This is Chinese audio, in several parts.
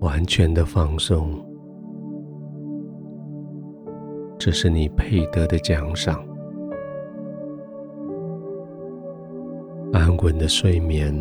完全的放松，这是你配得的奖赏。安稳的睡眠，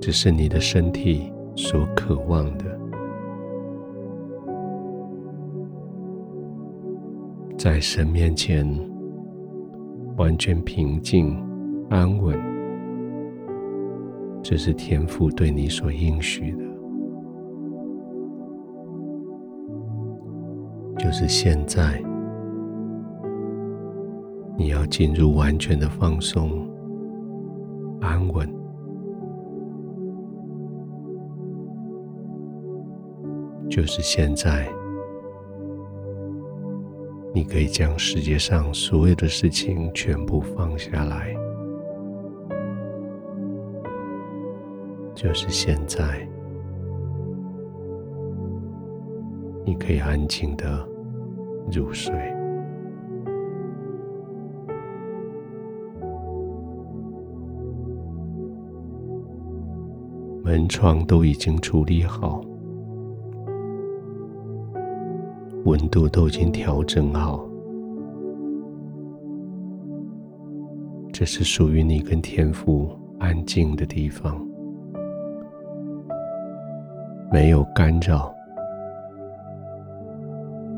这是你的身体所渴望的。在神面前，完全平静、安稳，这是天父对你所应许的。就是现在。你要进入完全的放松、安稳，就是现在。你可以将世界上所有的事情全部放下来，就是现在。你可以安静的入睡。门窗都已经处理好，温度都已经调整好。这是属于你跟天父安静的地方，没有干扰，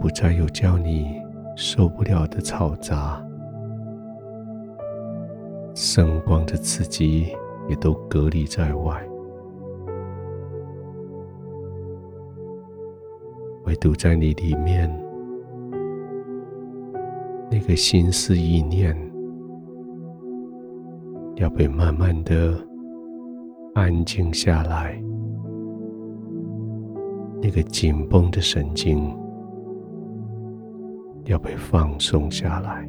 不再有叫你受不了的嘈杂，声光的刺激也都隔离在外。唯独在你里面，那个心思意念要被慢慢的安静下来，那个紧绷的神经要被放松下来，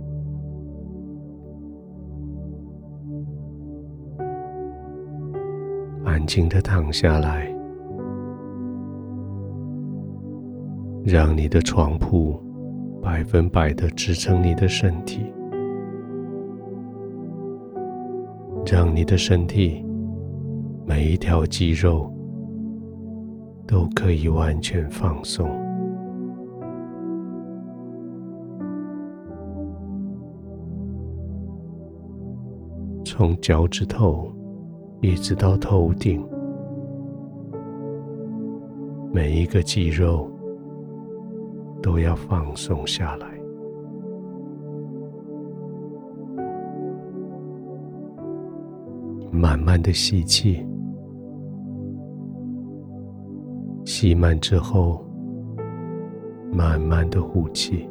安静的躺下来。让你的床铺百分百的支撑你的身体，让你的身体每一条肌肉都可以完全放松，从脚趾头一直到头顶，每一个肌肉。都要放松下来，慢慢的吸气，吸满之后，慢慢的呼气，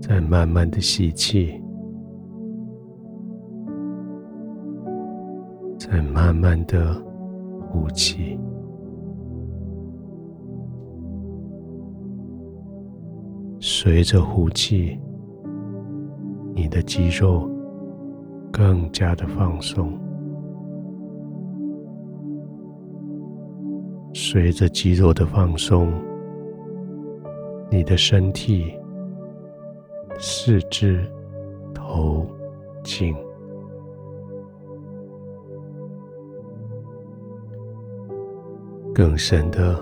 再慢慢的吸气，再慢慢的呼气。随着呼气，你的肌肉更加的放松。随着肌肉的放松，你的身体、四肢、头颈。更深的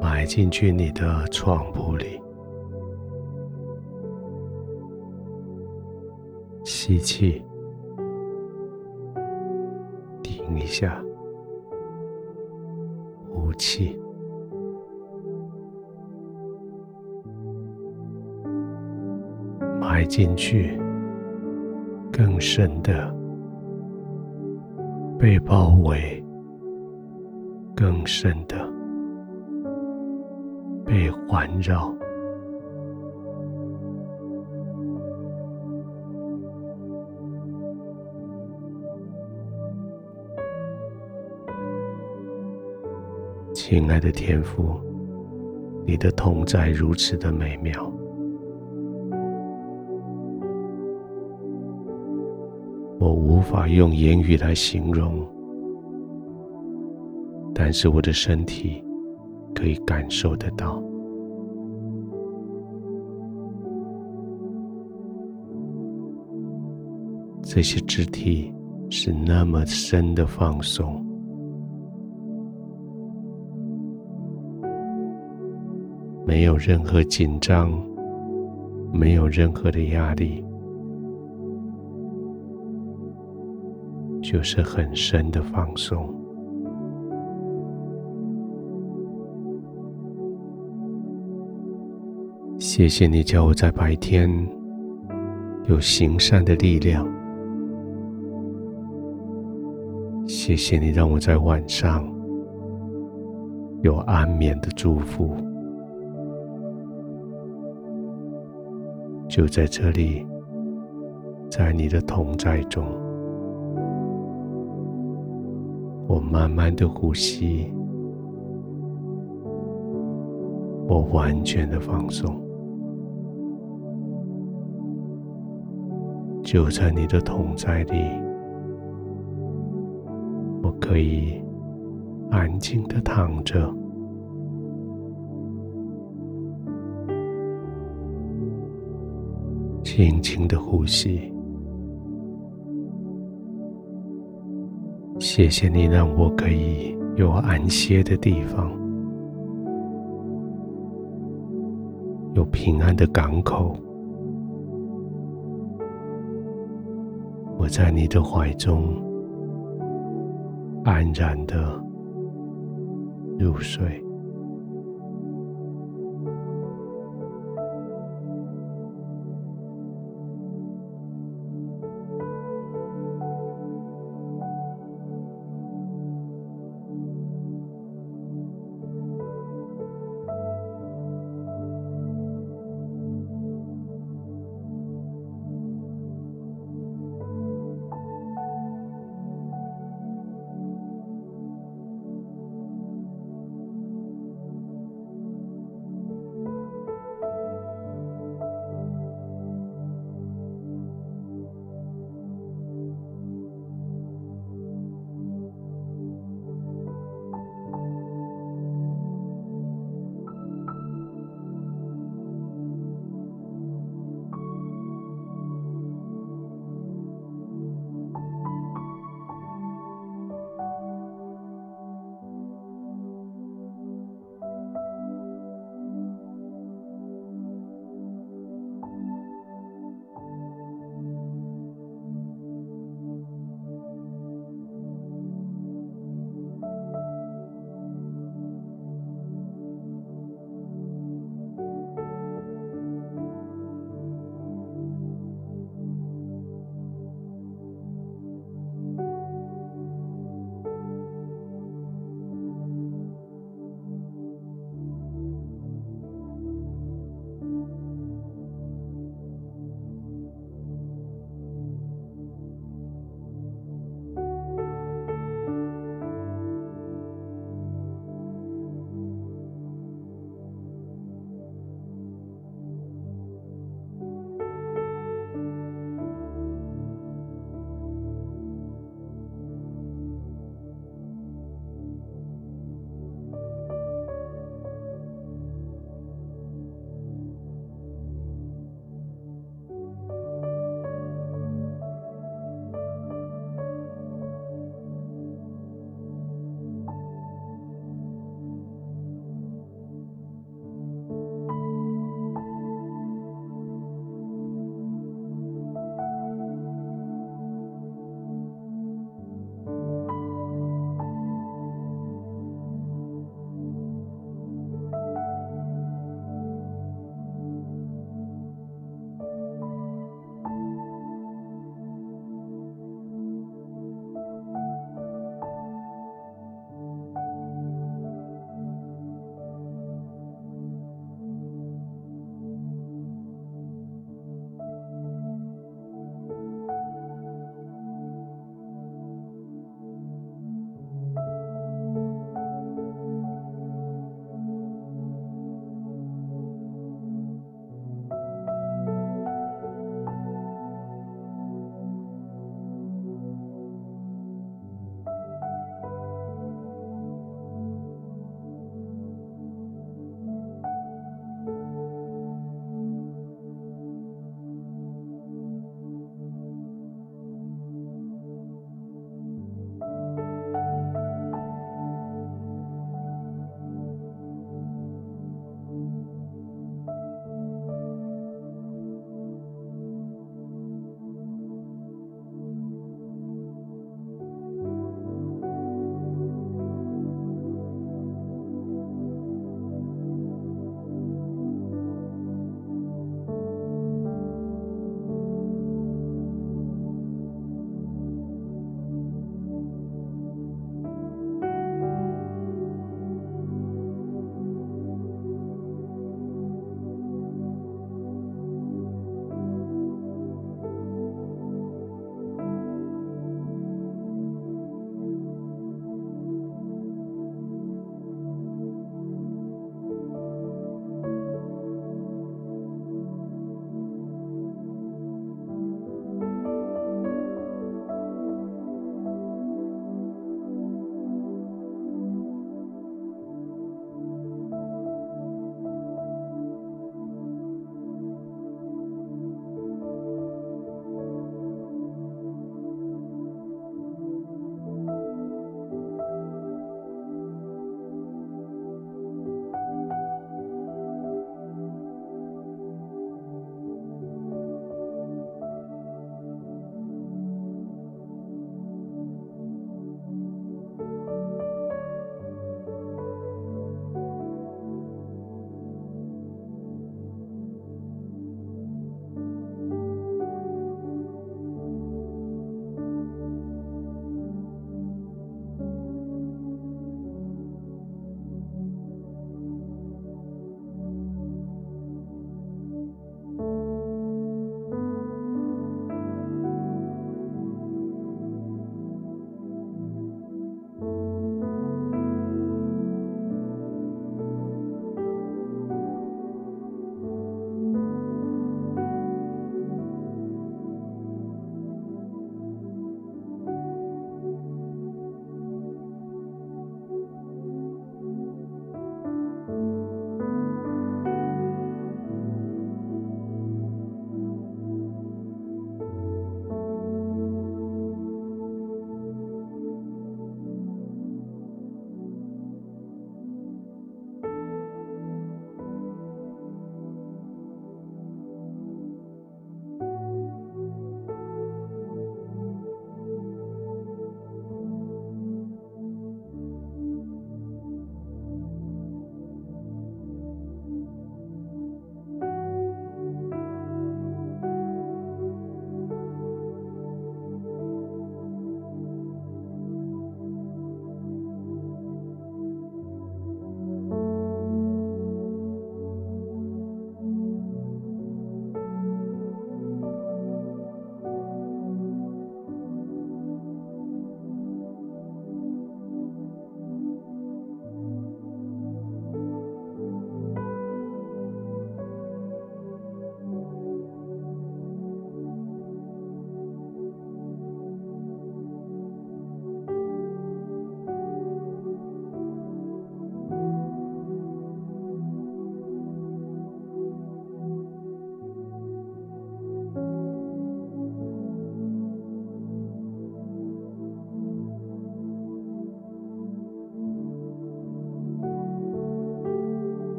埋进去你的床铺里。吸气，停一下，气，埋进去，更深的被包围，更深的被环绕。亲爱的天父，你的同在如此的美妙，我无法用言语来形容，但是我的身体可以感受得到。这些肢体是那么深的放松，没有任何紧张，没有任何的压力，就是很深的放松。谢谢你叫我在白天有行善的力量。谢谢你让我在晚上有安眠的祝福。就在这里，在你的同在中，我慢慢的呼吸，我完全的放松。就在你的同在里。我可以安静的躺着，轻轻的呼吸。谢谢你让我可以有安歇的地方，有平安的港口。我在你的怀中。安然的入睡。